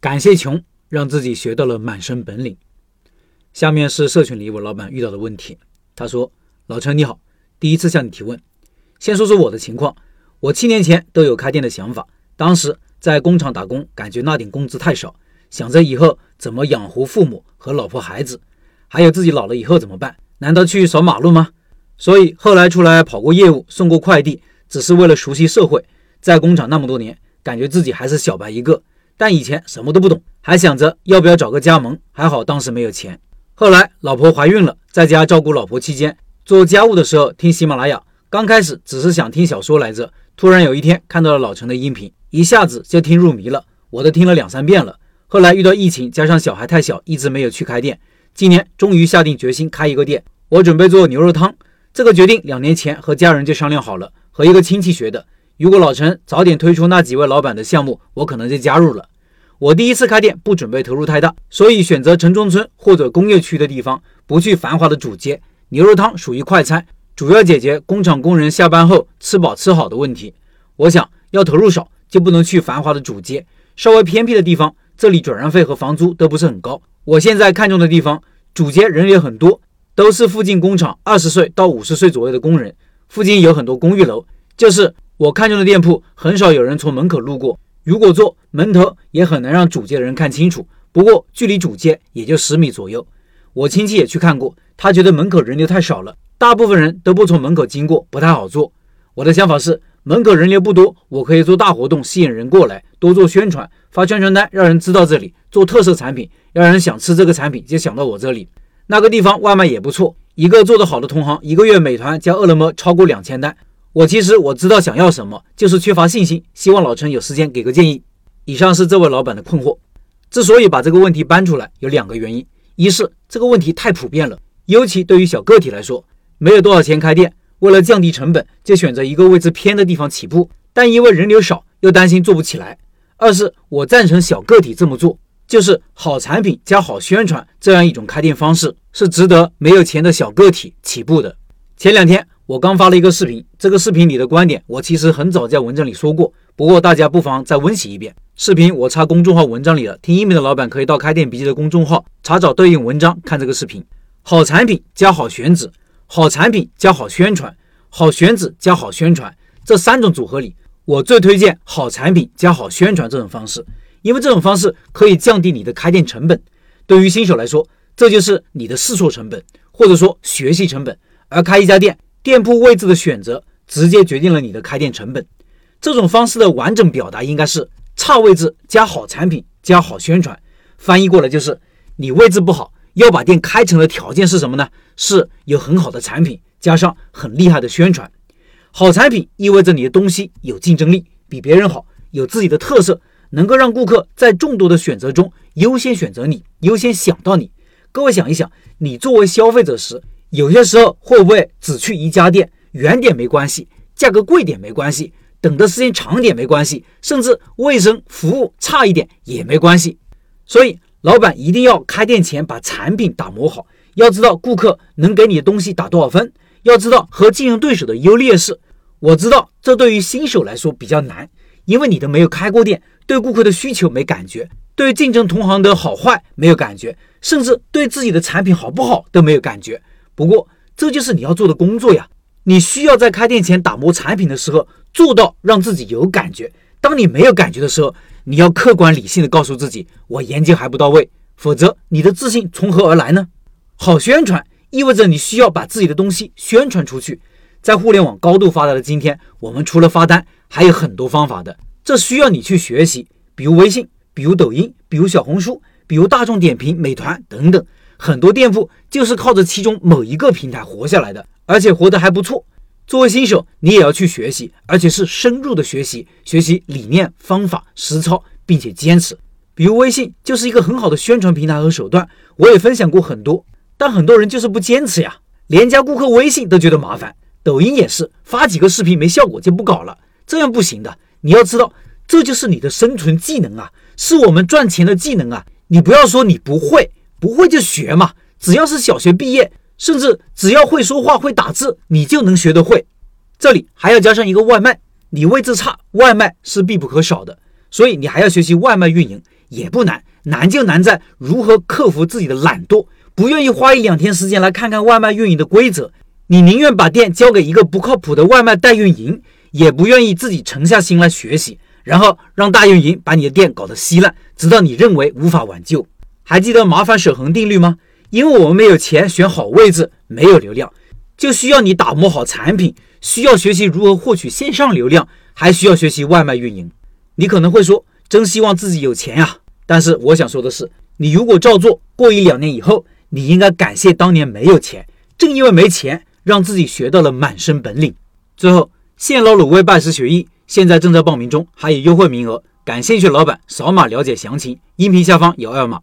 感谢穷，让自己学到了满身本领。下面是社群里我老板遇到的问题，他说：“老陈你好，第一次向你提问，先说说我的情况。我七年前都有开店的想法，当时在工厂打工，感觉那点工资太少，想着以后怎么养活父母和老婆孩子，还有自己老了以后怎么办？难道去扫马路吗？所以后来出来跑过业务，送过快递，只是为了熟悉社会。在工厂那么多年。”感觉自己还是小白一个，但以前什么都不懂，还想着要不要找个加盟。还好当时没有钱。后来老婆怀孕了，在家照顾老婆期间，做家务的时候听喜马拉雅。刚开始只是想听小说来着，突然有一天看到了老陈的音频，一下子就听入迷了。我都听了两三遍了。后来遇到疫情，加上小孩太小，一直没有去开店。今年终于下定决心开一个店。我准备做牛肉汤，这个决定两年前和家人就商量好了，和一个亲戚学的。如果老陈早点推出那几位老板的项目，我可能就加入了。我第一次开店，不准备投入太大，所以选择城中村或者工业区的地方，不去繁华的主街。牛肉汤属于快餐，主要解决工厂工人下班后吃饱吃好的问题。我想要投入少，就不能去繁华的主街，稍微偏僻的地方，这里转让费和房租都不是很高。我现在看中的地方，主街人也很多，都是附近工厂二十岁到五十岁左右的工人，附近有很多公寓楼，就是。我看中的店铺很少有人从门口路过，如果做门头也很难让主街的人看清楚。不过距离主街也就十米左右。我亲戚也去看过，他觉得门口人流太少了，大部分人都不从门口经过，不太好做。我的想法是，门口人流不多，我可以做大活动，吸引人过来，多做宣传，发宣传单，让人知道这里做特色产品，让人想吃这个产品就想到我这里。那个地方外卖也不错，一个做得好的同行，一个月美团加饿了么超过两千单。我其实我知道想要什么，就是缺乏信心。希望老陈有时间给个建议。以上是这位老板的困惑。之所以把这个问题搬出来，有两个原因：一是这个问题太普遍了，尤其对于小个体来说，没有多少钱开店，为了降低成本，就选择一个位置偏的地方起步，但因为人流少，又担心做不起来；二是我赞成小个体这么做，就是好产品加好宣传这样一种开店方式，是值得没有钱的小个体起步的。前两天。我刚发了一个视频，这个视频里的观点我其实很早在文章里说过，不过大家不妨再温习一遍。视频我插公众号文章里了，听音频的老板可以到开店笔记的公众号查找对应文章看这个视频。好产品加好选址，好产品加好宣传，好选址加好宣传这三种组合里，我最推荐好产品加好宣传这种方式，因为这种方式可以降低你的开店成本。对于新手来说，这就是你的试错成本，或者说学习成本。而开一家店。店铺位置的选择直接决定了你的开店成本。这种方式的完整表达应该是：差位置加好产品加好宣传。翻译过来就是：你位置不好，要把店开成的条件是什么呢？是有很好的产品加上很厉害的宣传。好产品意味着你的东西有竞争力，比别人好，有自己的特色，能够让顾客在众多的选择中优先选择你，优先想到你。各位想一想，你作为消费者时。有些时候会不会只去一家店，远点没关系，价格贵点没关系，等的时间长点没关系，甚至卫生服务差一点也没关系。所以老板一定要开店前把产品打磨好，要知道顾客能给你的东西打多少分，要知道和竞争对手的优劣势。我知道这对于新手来说比较难，因为你都没有开过店，对顾客的需求没感觉，对竞争同行的好坏没有感觉，甚至对自己的产品好不好都没有感觉。不过，这就是你要做的工作呀！你需要在开店前打磨产品的时候，做到让自己有感觉。当你没有感觉的时候，你要客观理性的告诉自己，我研究还不到位，否则你的自信从何而来呢？好宣传意味着你需要把自己的东西宣传出去。在互联网高度发达的今天，我们除了发单，还有很多方法的，这需要你去学习，比如微信，比如抖音，比如小红书，比如大众点评、美团等等。很多店铺就是靠着其中某一个平台活下来的，而且活得还不错。作为新手，你也要去学习，而且是深入的学习，学习理念、方法、实操，并且坚持。比如微信就是一个很好的宣传平台和手段，我也分享过很多，但很多人就是不坚持呀，连加顾客微信都觉得麻烦。抖音也是，发几个视频没效果就不搞了，这样不行的。你要知道，这就是你的生存技能啊，是我们赚钱的技能啊。你不要说你不会。不会就学嘛，只要是小学毕业，甚至只要会说话会打字，你就能学得会。这里还要加上一个外卖，你位置差，外卖是必不可少的，所以你还要学习外卖运营，也不难，难就难在如何克服自己的懒惰，不愿意花一两天时间来看看外卖运营的规则。你宁愿把店交给一个不靠谱的外卖代运营，也不愿意自己沉下心来学习，然后让大运营把你的店搞得稀烂，直到你认为无法挽救。还记得麻烦守恒定律吗？因为我们没有钱选好位置，没有流量，就需要你打磨好产品，需要学习如何获取线上流量，还需要学习外卖运营。你可能会说，真希望自己有钱呀！但是我想说的是，你如果照做，过一两年以后，你应该感谢当年没有钱，正因为没钱。让自己学到了满身本领。最后，现捞卤味拜师学艺，现在正在报名中，还有优惠名额，感兴趣的老板扫码了解详情。音频下方有二维码。